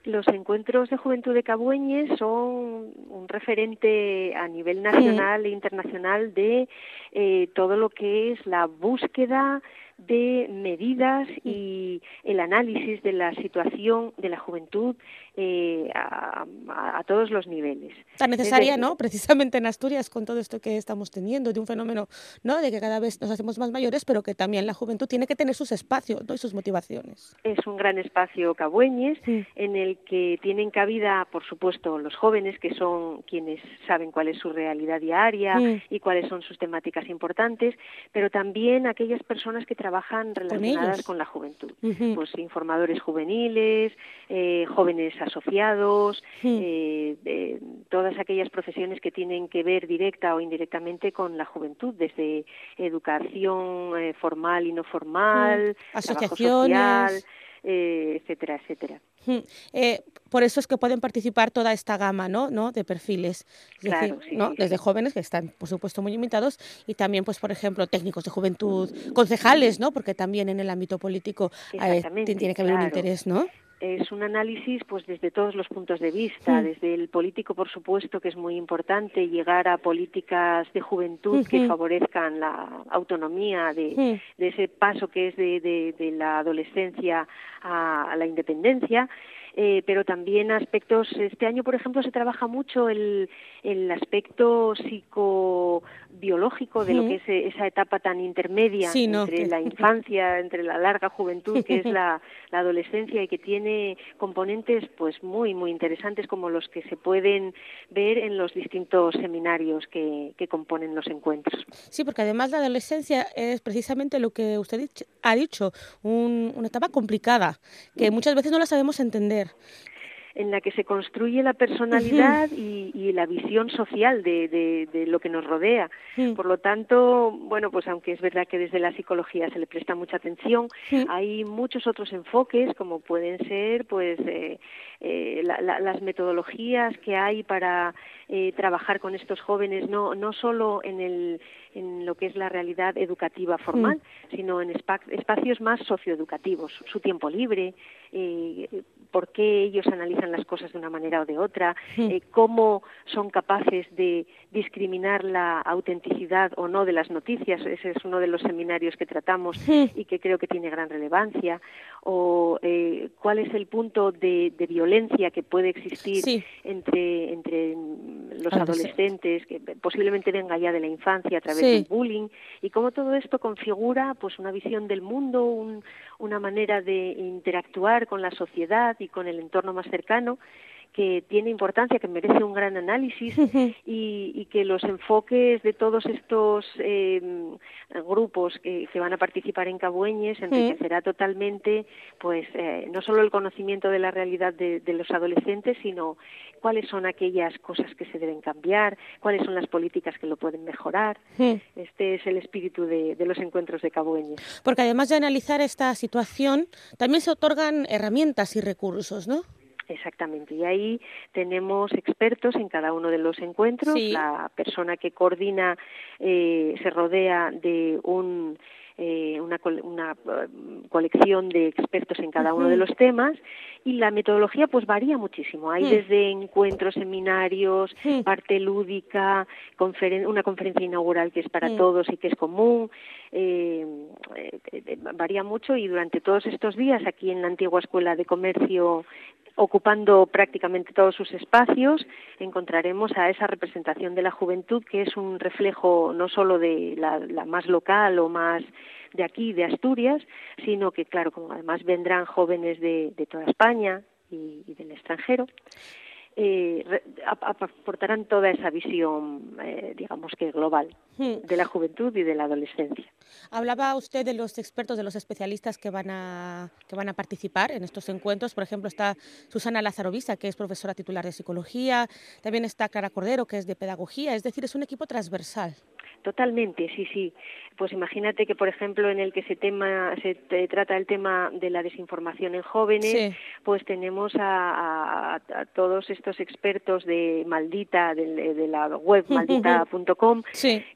Los encuentros de juventud de Cabueñes son un referente a nivel nacional e internacional de eh, todo lo que es la búsqueda de medidas y el análisis de la situación de la juventud eh, a, todos los niveles. Tan necesaria, ¿no? Precisamente en Asturias, con todo esto que estamos teniendo, de un fenómeno, ¿no? De que cada vez nos hacemos más mayores, pero que también la juventud tiene que tener sus espacios, ¿no? Y sus motivaciones. Es un gran espacio Cabueñes, en el que tienen cabida, por supuesto, los jóvenes, que son quienes saben cuál es su realidad diaria y cuáles son sus temáticas importantes, pero también aquellas personas que trabajan relacionadas con, la juventud, pues informadores juveniles, eh, jóvenes asociados, eh, todas aquellas profesiones que tienen que ver directa o indirectamente con la juventud, desde educación eh, formal y no formal, asociaciones. Eh, etcétera, etcétera. por eso es que pueden participar toda esta gama ¿no? ¿no? de perfiles, ¿no? desde jóvenes que están, por supuesto, muy limitados y también, pues, por ejemplo, técnicos de juventud, concejales, ¿no? porque también en el ámbito político tiene que haber un interés, ¿no? Es un análisis pues desde todos los puntos de vista, desde el político por supuesto que es muy importante llegar a políticas de juventud que favorezcan la autonomía de, ese paso que es de, de, la adolescencia a la independencia eh, pero también aspectos, este año por ejemplo se trabaja mucho el, el aspecto psicobiológico de lo que es eh, esa etapa tan intermedia entre la infancia, entre la larga juventud que es la, la, adolescencia y que tiene componentes pues muy muy interesantes como los que se pueden ver en los distintos seminarios que, que componen los encuentros. Sí, porque además la adolescencia es precisamente lo que usted ha dicho, una etapa complicada que muchas veces no la sabemos entender en la que se construye la personalidad y, la visión social de, lo que nos rodea. Por lo tanto, bueno, pues aunque es verdad que desde la psicología se le presta mucha atención, hay muchos otros enfoques, como pueden ser, pues, eh, eh, las metodologías que hay para eh, trabajar con estos jóvenes, no, no solo en el en lo que es la realidad educativa formal, sino en espacios más socioeducativos, su tiempo libre, eh, por qué ellos analizan las cosas de una manera o de otra, eh, cómo son capaces de discriminar la autenticidad o no de las noticias, ese es uno de los seminarios que tratamos y que creo que tiene gran relevancia, o eh, cuál es el punto de, violencia que puede existir entre, entre los adolescentes, que posiblemente venga ya de la infancia a través bullying, y cómo todo esto configura pues una visión del mundo, una manera de interactuar con la sociedad y con el entorno más cercano que tiene importancia, que merece un gran análisis y, que los enfoques de todos estos eh, grupos que, van a participar en Cabueñes enriquecerá totalmente, pues, eh, no solo el conocimiento de la realidad de, los adolescentes, sino cuáles son aquellas cosas que se deben cambiar, cuáles son las políticas que lo pueden mejorar. Este es el espíritu de, de los encuentros de Cabueñes. Porque además de analizar esta situación, también se otorgan herramientas y recursos, ¿no? Exactamente, y ahí tenemos expertos en cada uno de los encuentros. La persona que coordina eh, se rodea de un eh, una, una, eh, colección de expertos en cada uno de los temas. Y la metodología pues varía muchísimo. Hay desde encuentros, seminarios, parte lúdica, una conferencia inaugural que es para todos y que es común. Eh, varía mucho y durante todos estos días aquí en la antigua Escuela de Comercio ocupando prácticamente todos sus espacios, encontraremos a esa representación de la juventud que es un reflejo no solo de la, más local o más de aquí, de Asturias, sino que, claro, como además vendrán jóvenes de, toda España y del extranjero, eh, aportarán toda esa visión, eh, digamos que global, hmm. de la juventud y de la adolescencia. Hablaba usted de los expertos, de los especialistas que van a, que van a participar en estos encuentros. Por ejemplo, está Susana Lazarovisa, que es profesora titular de psicología. También está Clara Cordero, que es de pedagogía. Es decir, es un equipo transversal. Totalmente, sí, sí. Pues imagínate que, por ejemplo, en el que se, tema, se trata el tema de la desinformación en jóvenes, pues tenemos a, todos estos expertos de Maldita, de, la web maldita.com,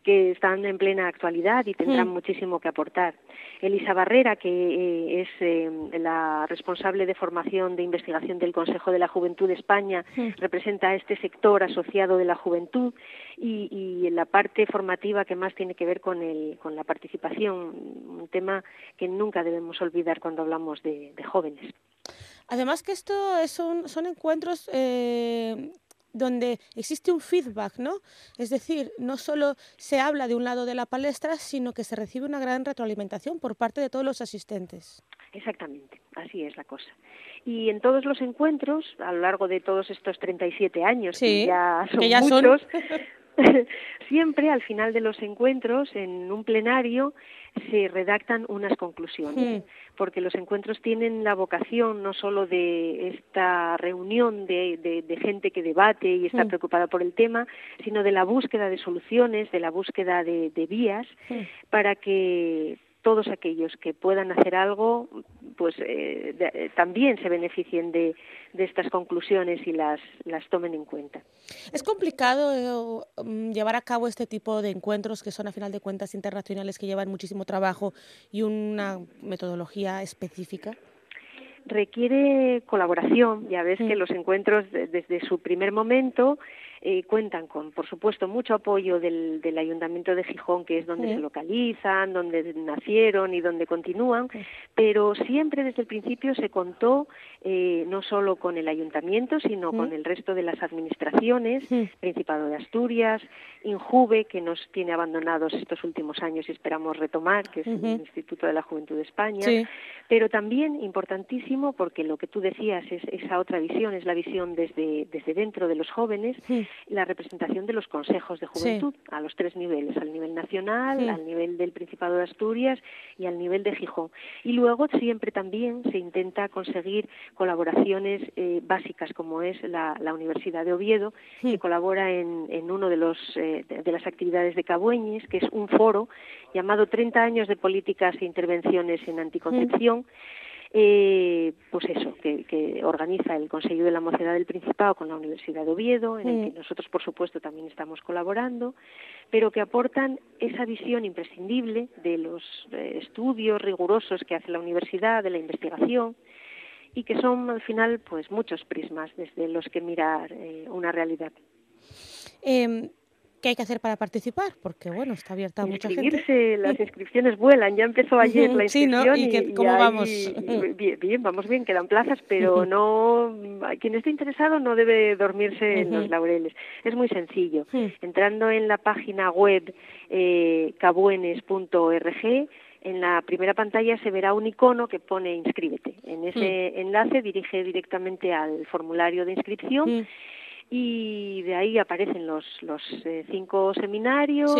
que están en plena actualidad y tendrán muchísimo que aportar. Elisa Barrera, que eh, es eh, la responsable de formación de investigación del Consejo de la Juventud de España, representa a este sector asociado de la juventud y, y en la parte formativa que más tiene que ver con, el, con la participación, un tema que nunca debemos olvidar cuando hablamos de, jóvenes. Además que esto son, son encuentros eh, donde existe un feedback, ¿no? Es decir, no solo se habla de un lado de la palestra, sino que se recibe una gran retroalimentación por parte de todos los asistentes. Exactamente, así es la cosa. Y en todos los encuentros, a lo largo de todos estos 37 años, que ya son muchos, siempre al final de los encuentros, en un plenario, se redactan unas conclusiones, porque los encuentros tienen la vocación no solo de esta reunión de, gente que debate y está preocupada por el tema, sino de la búsqueda de soluciones, de la búsqueda de, vías para que todos aquellos que puedan hacer algo, pues eh, eh, también se beneficien de, estas conclusiones y las, las tomen en cuenta. ¿Es complicado eh, mm, llevar a cabo este tipo de encuentros que son, a final de cuentas, internacionales, que llevan muchísimo trabajo y una metodología específica? requiere colaboración. Ya ves que mm. los encuentros desde su primer momento eh, cuentan con, por supuesto, mucho apoyo del, del Ayuntamiento de Gijón, que es donde se localizan, donde nacieron y donde continúan, pero siempre desde el principio se contó eh, no solo con el Ayuntamiento, sino con el resto de las administraciones, Principado de Asturias, Injuve, que nos tiene abandonados estos últimos años y esperamos retomar, que es el Instituto de la Juventud de España, pero también importantísimo porque lo que tú decías es esa otra visión, es la visión desde, desde dentro de los jóvenes, la representación de los consejos de juventud a los tres niveles, al nivel nacional, al nivel del Principado de Asturias y al nivel de Gijón. Y luego siempre también se intenta conseguir colaboraciones eh, básicas, como es la, Universidad de Oviedo, que colabora en, en uno de, los, eh, de, las actividades de Cabueñes, que es un foro llamado 30 años de políticas e intervenciones en anticoncepción eh, pues eso, que, organiza el Consejo de la Mocedad del Principado con la Universidad de Oviedo, en el que nosotros, por supuesto, también estamos colaborando, pero que aportan esa visión imprescindible de los eh, estudios rigurosos que hace la universidad, de la investigación, y que son, al final, pues muchos prismas desde los que mirar eh, una realidad. Em, ¿Qué hay que hacer para participar? Porque, bueno, está abierta a mucha gente. las inscripciones vuelan. Ya empezó ayer la inscripción. ¿Y, cómo vamos? Bien, vamos bien, quedan plazas, pero no... Quien esté interesado no debe dormirse en los laureles. Es muy sencillo. Entrando en la página web eh, cabuenes.org, en la primera pantalla se verá un icono que pone inscríbete. En ese enlace dirige directamente al formulario de inscripción y de ahí aparecen los, los eh, cinco seminarios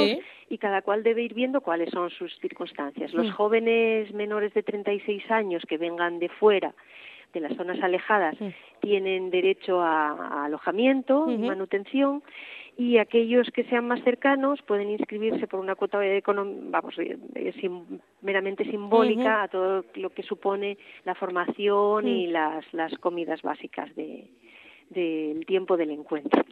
y cada cual debe ir viendo cuáles son sus circunstancias. Los jóvenes menores de 36 años que vengan de fuera de las zonas alejadas tienen derecho a, alojamiento y manutención y aquellos que sean más cercanos pueden inscribirse por una cuota vamos meramente simbólica a todo lo que supone la formación y las, las comidas básicas de, del tiempo del encuentro.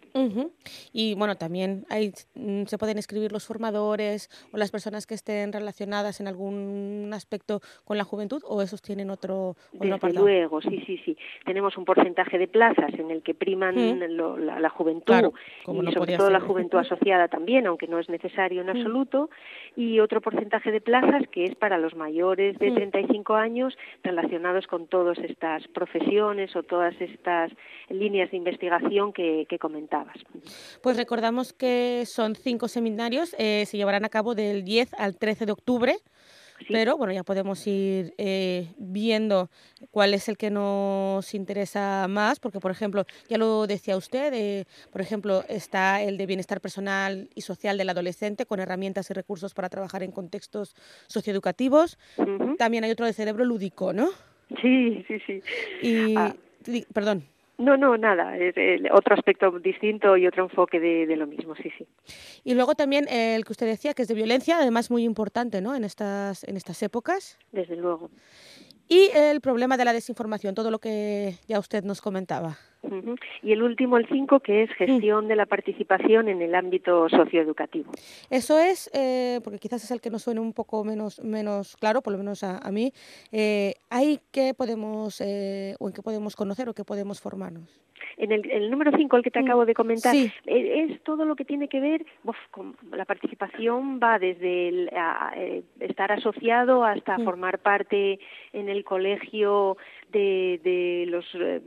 Y bueno, también hay, mm, se pueden escribir los formadores o las personas que estén relacionadas en algún aspecto con la juventud o esos tienen otro, Desde luego, sí, sí, sí. Tenemos un porcentaje de plazas en el que priman la, juventud y sobre todo la juventud asociada también, aunque no es necesario en absoluto, y otro porcentaje de plazas que es para los mayores de 35 años relacionados con todas estas profesiones o todas estas líneas de investigación que, comentabas. Pues recordamos que son cinco seminarios, eh, se llevarán a cabo del 10 al 13 de octubre. Pero bueno, ya podemos ir eh, viendo cuál es el que nos interesa más, porque por ejemplo, ya lo decía usted, eh, por ejemplo, está el de bienestar personal y social del adolescente con herramientas y recursos para trabajar en contextos socioeducativos. También hay otro de cerebro lúdico, ¿no? Sí, sí, sí. Y, ah. perdón. No, no, nada, es otro aspecto distinto y otro enfoque de, lo mismo, sí, sí. Y luego también el que usted decía, que es de violencia, además muy importante, ¿no? En estas, en estas épocas. Desde luego. Y el problema de la desinformación, todo lo que ya usted nos comentaba. Y el último, el 5, que es gestión de la participación en el ámbito socioeducativo. Eso es, eh, porque quizás es el que nos suene un poco menos, menos claro, por lo menos a, mí. Eh, ¿Hay que podemos, eh, o en qué podemos conocer o qué podemos formarnos? En el, número 5, el que te mm, acabo de comentar, e, es, todo lo que tiene que ver con la participación, va desde el, eh, estar asociado hasta mm. formar parte en el colegio de, de los eh,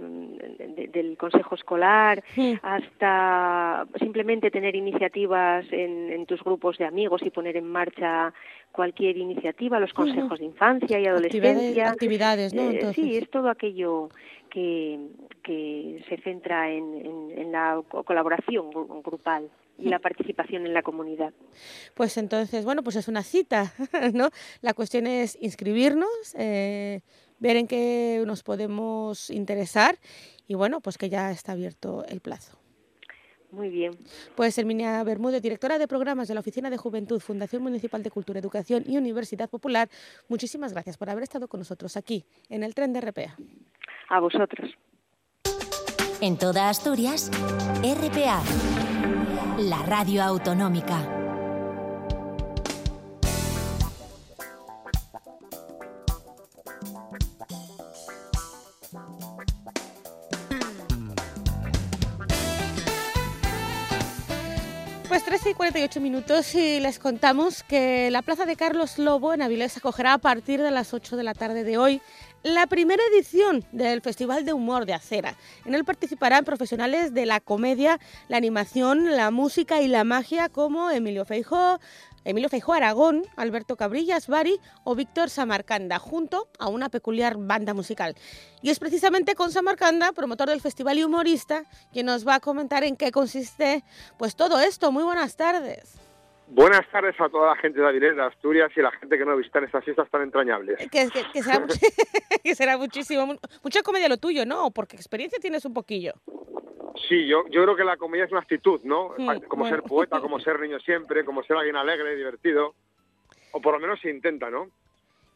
del consejo escolar mm. hasta simplemente tener iniciativas en, en, tus grupos de amigos y poner en marcha cualquier iniciativa, los consejos de infancia y adolescencia. Actividades, ¿no? Eh, sí, es todo aquello que, que se centra en, en, la colaboración grupal y la participación en la comunidad. Pues entonces, bueno, pues es una cita, ¿no? La cuestión es inscribirnos, eh, ver en qué nos podemos interesar y bueno, pues que ya está abierto el plazo. Muy bien. Pues Herminia Bermúdez, directora de programas de la Oficina de Juventud, Fundación Municipal de Cultura, Educación y Universidad Popular, muchísimas gracias por haber estado con nosotros aquí en el tren de RPA. A vosotros. En toda Asturias, RPA, la radio autonómica. Pues 13 y 48 minutos y les contamos que la Plaza de Carlos Lobo en Avilés acogerá a partir de las 8 de la tarde de hoy la primera edición del Festival de Humor de Acera. En él participarán profesionales de la comedia, la animación, la música y la magia como Emilio Feijó, Emilio Feijó Aragón, Alberto Cabrillas Bari o Víctor Samarcanda, junto a una peculiar banda musical. Y es precisamente con Samarcanda, promotor del festival y humorista, quien nos va a comentar en qué consiste pues todo esto. Muy buenas tardes. Buenas tardes a toda la gente de Avilés, de Asturias y la gente que no visita estas fiestas tan entrañables. Que, será, que será muchísimo. Mucha comedia lo tuyo, ¿no? Porque experiencia tienes un poquillo. Sí, yo, yo creo que la comedia es una actitud, ¿no? como ser poeta, como ser niño siempre, como ser alguien alegre, divertido. O por lo menos se intenta, ¿no?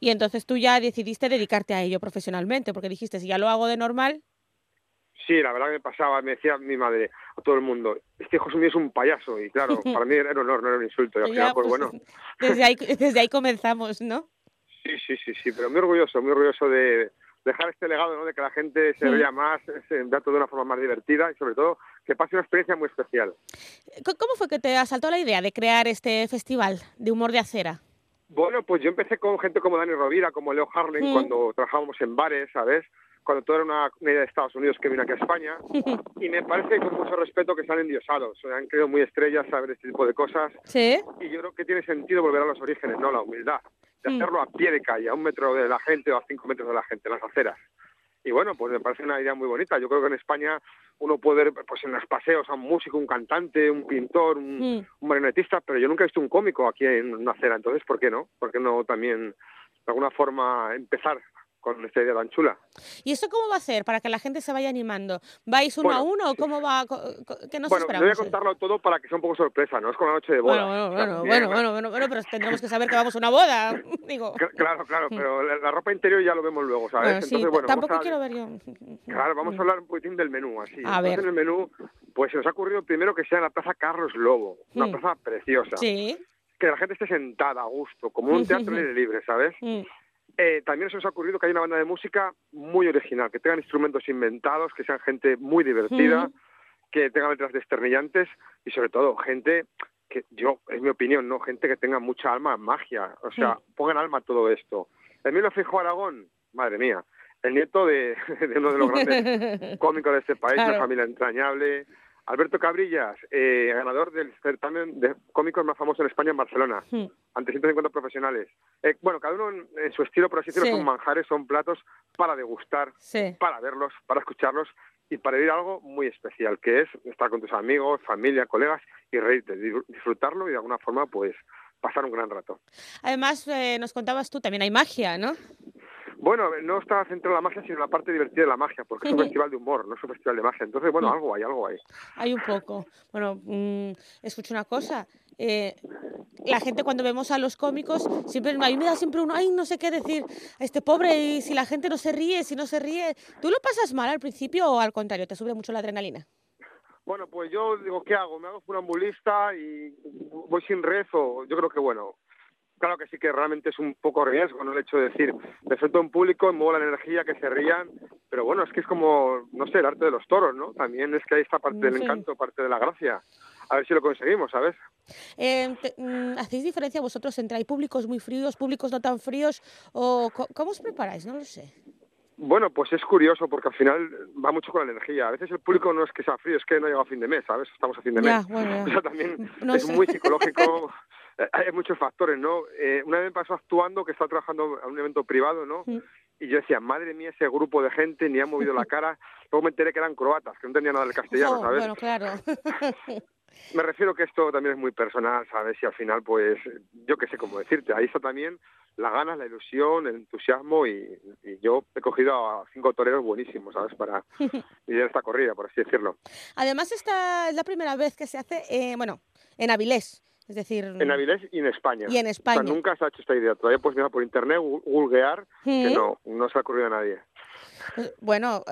Y entonces tú ya decidiste dedicarte a ello profesionalmente, porque dijiste, si ya lo hago de normal... Sí, la verdad que me pasaba, me decía mi madre a todo el mundo, este José mío es un payaso, y claro, para mí era un honor, no era un insulto, y al final, pues, pues, bueno... Desde ahí, desde ahí comenzamos, ¿no? Sí, sí, sí, sí, pero muy orgulloso, muy orgulloso de, dejar este legado, ¿no? De que la gente se vea más, se vea todo de una forma más divertida y sobre todo que pase una experiencia muy especial. ¿Cómo fue que te asaltó la idea de crear este festival de humor de acera? Bueno, pues yo empecé con gente como Dani Rovira, como Leo Harlan, cuando trabajábamos en bares, ¿sabes? Cuando todo era una, idea de Estados Unidos que vino aquí a España. y me parece con mucho respeto que están endiosados. Han creado muy estrellas saber este tipo de cosas. Sí. Y yo creo que tiene sentido volver a los orígenes, ¿no? La humildad de hacerlo a pie de calle, a un metro de la gente o a cinco metros de la gente, en las aceras. Y bueno, pues me parece una idea muy bonita. Yo creo que en España uno puede ver pues en los paseos a un músico, un cantante, un pintor, un, mm. un marionetista, pero yo nunca he visto un cómico aquí en una acera. Entonces, ¿por qué no? ¿Por qué no también de alguna forma empezar con esta idea tan chula. ¿Y eso cómo va a ser para que la gente se vaya animando? ¿Vais uno a uno o cómo va? ¿Qué nos bueno, voy a contarlo todo para que sea un poco sorpresa, ¿no? Es con la noche de boda. Bueno, bueno, bueno, bueno, bueno, bueno, pero tendremos que saber que vamos a una boda, digo. Claro, claro, mm. pero la, ropa interior ya lo vemos luego, ¿sabes? Entonces, bueno, tampoco quiero ver yo. Claro, vamos a mm. hablar un poquitín del menú, así. A ver. en el menú, pues se nos ha ocurrido primero que sea en la Plaza Carlos Lobo, una mm. plaza preciosa. Sí. Que la gente esté sentada a gusto, como un teatro libre, ¿sabes? Eh, también se nos ha ocurrido que hay una banda de música muy original, que tengan instrumentos inventados, que sean gente muy divertida, que tengan letras desternillantes y sobre todo gente que yo, es mi opinión, no gente que tenga mucha alma magia, o sea, pongan alma a todo esto. Emilio Fijo Aragón, madre mía, el nieto de, uno de los grandes cómicos de este país, una familia entrañable, Alberto Cabrillas, eh, ganador del certamen de cómicos más famoso en España en Barcelona, ante 150 profesionales. Eh, bueno, cada uno en, su estilo, por así decirlo, son manjares, son platos para degustar, para verlos, para escucharlos y para vivir algo muy especial, que es estar con tus amigos, familia, colegas y reírte, disfrutarlo y de alguna forma, pues, pasar un gran rato. Además, eh, nos contabas tú, también hay magia, ¿no? Bueno, no está centrado en la magia, sino en la parte divertida de la magia, porque es un festival de humor, no es un festival de magia. Entonces, bueno, algo hay, algo hay. Hay un poco. Bueno, mmm, escucho una cosa. Eh, la gente cuando vemos a los cómicos, siempre a mí me da siempre uno, ay, no sé qué decir, este pobre, y si la gente no se ríe, si no se ríe, ¿tú lo pasas mal al principio o al contrario, te sube mucho la adrenalina? Bueno, pues yo digo, ¿qué hago? ¿Me hago funambulista y voy sin rezo? Yo creo que, bueno, claro que sí que realmente es un poco riesgo, ¿no? El hecho de decir, me suelto en público, muevo la energía, que se rían, pero bueno, es que es como, no sé, el arte de los toros, ¿no? También es que hay esta parte del encanto, parte de la gracia. A ver si lo conseguimos, ¿sabes? Eh, ¿Hacéis diferencia vosotros entre hay públicos muy fríos, públicos no tan fríos? o ¿Cómo os preparáis? No lo sé. Bueno, pues es curioso porque al final va mucho con la energía. A veces el público no es que sea frío, es que no llega a fin de mes, ¿sabes? Estamos a fin de mes. O sea, también es muy psicológico. Hay muchos factores, ¿no? Eh, una vez me pasó actuando que estaba trabajando en un evento privado, ¿no? Y yo decía, madre mía, ese grupo de gente ni ha movido la cara. Luego me enteré que eran croatas, que no entendían nada del castellano, ¿sabes? Bueno, claro. me refiero que esto también es muy personal, ¿sabes? Y al final, pues, yo qué sé cómo decirte. Ahí está también la ganas, la ilusión, el entusiasmo y, yo he cogido a cinco toreros buenísimos, ¿sabes? Para ir esta corrida, por así decirlo. Además, esta es la primera vez que se hace, eh, bueno, en Avilés. Es decir... En Avilés y en España. Y en España. O sea, nunca se ha hecho esta idea. Todavía puedes mirar por internet, googlear, que no, no se ha ocurrido a nadie. Pues, bueno,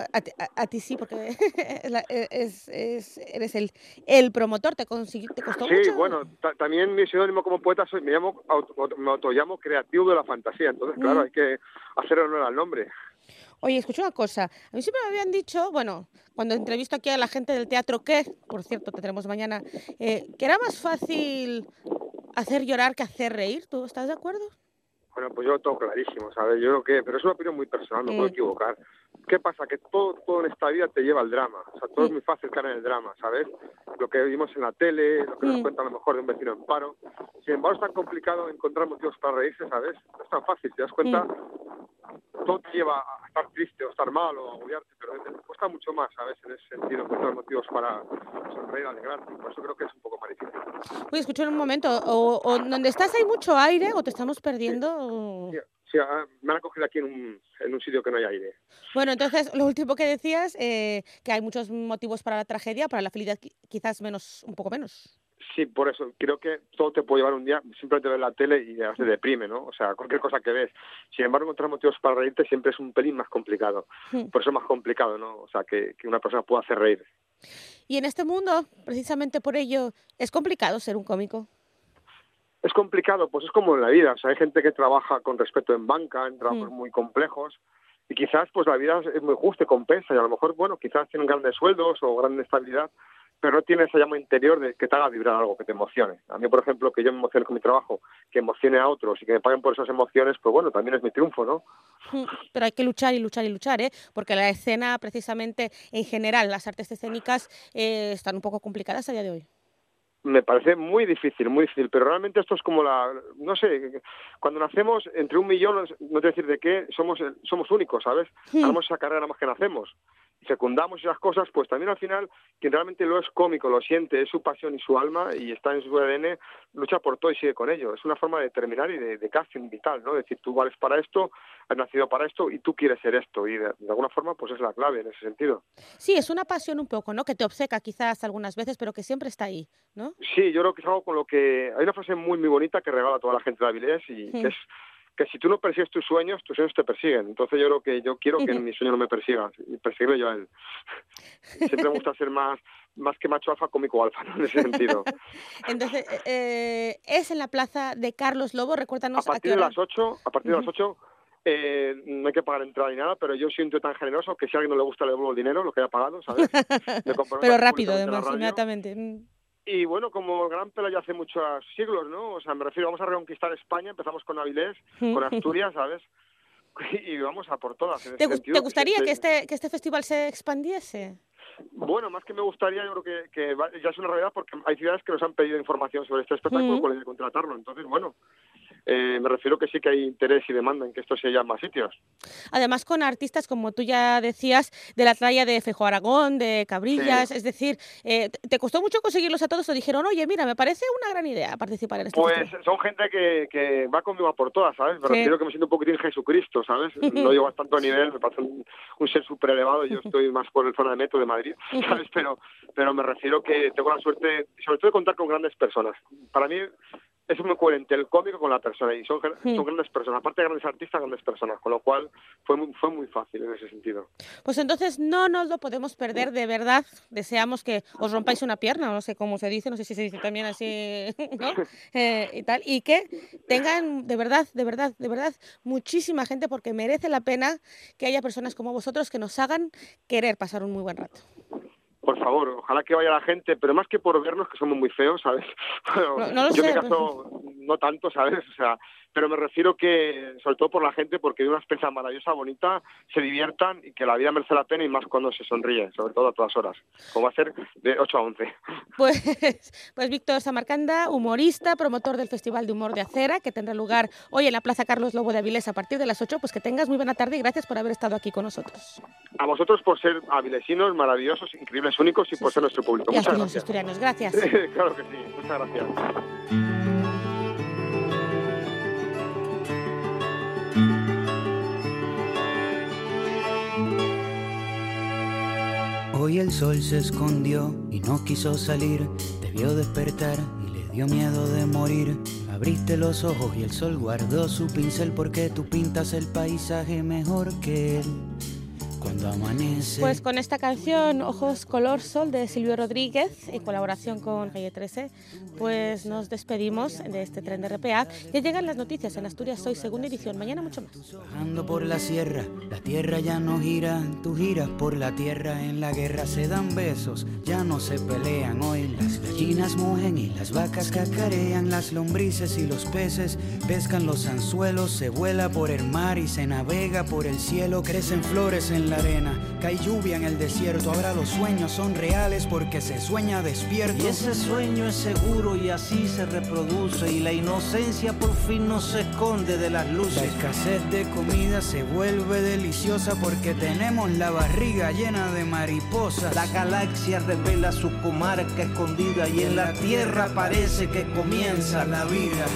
a, ti sí, porque es, es, eres el, el promotor, ¿te, te costó sí, bueno, también mi sinónimo como poeta soy, me llamo, me autollamo creativo de la fantasía, entonces claro, hay que hacer honor al nombre. Oye, escucha una cosa, a mí siempre me habían dicho, bueno, cuando entrevisto aquí a la gente del teatro, que, por cierto, tendremos mañana, eh, que era más fácil hacer llorar que hacer reír, ¿tú estás de acuerdo? Bueno, pues yo lo tengo clarísimo, ¿sabes? Yo creo que, pero es una opinión muy personal, no puedo equivocar. ¿Qué pasa? Que todo, todo en esta vida te lleva al drama. O sea, todo es muy fácil caer en el drama, ¿sabes? Lo que vimos en la tele, lo que nos cuenta a lo mejor de un vecino en paro. Sin embargo, es tan complicado encontrar motivos para reírse, ¿sabes? No es tan fácil, ¿te das cuenta? Todo te lleva a estar triste o estar mal o a agobiarte, pero cuesta mucho más, ¿sabes? En ese sentido, encontrar motivos para sonreír, alegrarte. Por eso creo que es un poco más difícil. Oye, escucha un momento, o, o donde estás hay mucho aire o te estamos perdiendo. Sí, ah, me han acogido aquí en un, en un sitio que no hay aire. Bueno, entonces lo último que decías, eh, que hay muchos motivos para la tragedia, para la felicidad quizás menos, un poco menos. Sí, por eso. Creo que todo te puede llevar un día, simplemente ver la tele y ya se deprime, ¿no? O sea, cualquier cosa que ves. Sin embargo, encontrar motivos para reírte siempre es un pelín más complicado. Por eso es más complicado, ¿no? O sea, que, que una persona pueda hacer reír. Y en este mundo, precisamente por ello, es complicado ser un cómico. Es complicado, pues es como en la vida. O sea, hay gente que trabaja con respeto en banca, en trabajos mm. muy complejos, y quizás pues la vida es muy justa y compensa, y a lo mejor, bueno, quizás tienen grandes sueldos o gran estabilidad, pero no tiene esa llama interior de que te haga vibrar algo, que te emocione. A mí, por ejemplo, que yo me emocione con mi trabajo, que emocione a otros y que me paguen por esas emociones, pues bueno, también es mi triunfo, ¿no? Pero hay que luchar y luchar y luchar, ¿eh? Porque la escena, precisamente, en general, las artes escénicas eh, están un poco complicadas a día de hoy me parece muy difícil, muy difícil, pero realmente esto es como la, no sé, cuando nacemos entre un millón, no te decir de qué, somos, somos únicos, ¿sabes? Hacemos esa carrera más que nacemos secundamos esas cosas, pues también al final quien realmente lo es cómico, lo siente, es su pasión y su alma y está en su ADN, lucha por todo y sigue con ello. Es una forma de terminar y de, de casting vital, ¿no? Es decir, tú vales para esto, has nacido para esto y tú quieres ser esto y de, alguna forma pues es la clave en ese sentido. Sí, es una pasión un poco, ¿no? Que te obceca quizás algunas veces, pero que siempre está ahí, ¿no? Sí, yo creo que es algo con lo que... Hay una frase muy, muy bonita que regala a toda la gente de Avilés y que es que si tú no persigues tus sueños, tus sueños te persiguen. Entonces yo creo que yo quiero que mi sueño no me persiga y perseguirle yo a él. Siempre me gusta ser más más que macho alfa, cómico alfa, ¿no? En ese sentido. Entonces, eh, es en la plaza de Carlos Lobo, recuérdanos a partir de las 8, a partir de las 8 eh, no hay que pagar entrada ni nada, pero yo siento tan generoso que si a alguien no le gusta le devuelvo el dinero, lo que haya pagado, ¿sabes? pero rápido, además, inmediatamente. Mm. Y bueno, como Gran Pela ya hace muchos siglos, ¿no? O sea, me refiero, vamos a reconquistar España, empezamos con Avilés, con Asturias, ¿sabes? Y vamos a por todas. ¿Te, gustaría que este, que este festival se expandiese? Bueno, más que me gustaría, yo creo que, que ya es una realidad porque hay ciudades que nos han pedido información sobre este espectáculo con el de contratarlo. Entonces, bueno, eh, me refiero que sí que hay interés y demanda en que esto se llame más sitios. Además, con artistas, como tú ya decías, de la talla de Fejo Aragón, de Cabrillas, es decir, eh, ¿te costó mucho conseguirlos a todos o dijeron, oye, mira, me parece una gran idea participar en esto? Pues son gente que, que va conmigo a por todas, ¿sabes? Me refiero que me siento un poquitín Jesucristo, ¿sabes? No llego a tanto nivel, me parece un, ser súper elevado, yo estoy más por el zona de metro de Madrid, ¿sabes? Pero, pero me refiero que tengo la suerte, sobre todo de contar con grandes personas. Para mí, es muy coherente el cómico con la persona y son, son grandes personas, aparte de grandes artistas, grandes personas, con lo cual fue muy, fue muy fácil en ese sentido. Pues entonces no nos lo podemos perder, de verdad. Deseamos que os rompáis una pierna, no sé cómo se dice, no sé si se dice también así, ¿no? Eh, y tal, y que tengan de verdad, de verdad, de verdad muchísima gente porque merece la pena que haya personas como vosotros que nos hagan querer pasar un muy buen rato. Por favor, ojalá que vaya la gente, pero más que por vernos, que somos muy feos, ¿sabes? No- no lo yo sé, mi caso no tanto, ¿sabes? O sea, pero me refiero que, sobre todo por la gente, porque de una experiencia maravillosa, bonita, se diviertan y que la vida merece la pena y más cuando se sonríe, sobre todo a todas horas, como va a ser de 8 a 11. Pues, pues Víctor Samarcanda, humorista, promotor del Festival de Humor de Acera, que tendrá lugar hoy en la Plaza Carlos Lobo de Avilés a partir de las 8, pues que tengas muy buena tarde y gracias por haber estado aquí con nosotros. A vosotros por ser avilesinos, maravillosos, increíbles, únicos y por ser nuestro público. Y a Muchas los gracias. asturianos, gracias. claro que sí, muchas gracias. Hoy el sol se escondió y no quiso salir, te vio despertar y le dio miedo de morir. Abriste los ojos y el sol guardó su pincel porque tú pintas el paisaje mejor que él. Cuando amanece. Pues con esta canción, Ojos Color Sol de Silvio Rodríguez, en colaboración con Calle 13, pues nos despedimos de este tren de RPA. Ya llegan las noticias en Asturias Hoy, segunda edición. Mañana mucho más. Bajando por la sierra, la tierra ya no gira, tú giras por la tierra, en la guerra se dan besos, ya no se pelean hoy, las gallinas mugen y las vacas cacarean, las lombrices y los peces pescan los anzuelos, se vuela por el mar y se navega por el cielo, crecen flores en la arena, cae lluvia en el desierto, ahora los sueños son reales porque se sueña despierto. Y ese sueño es seguro y así se reproduce y la inocencia por fin no se esconde de las La luces. escasez de comida se vuelve deliciosa porque tenemos la barriga llena de mariposas. La galaxia revela su comarca escondida y en la tierra parece que comienza la vida.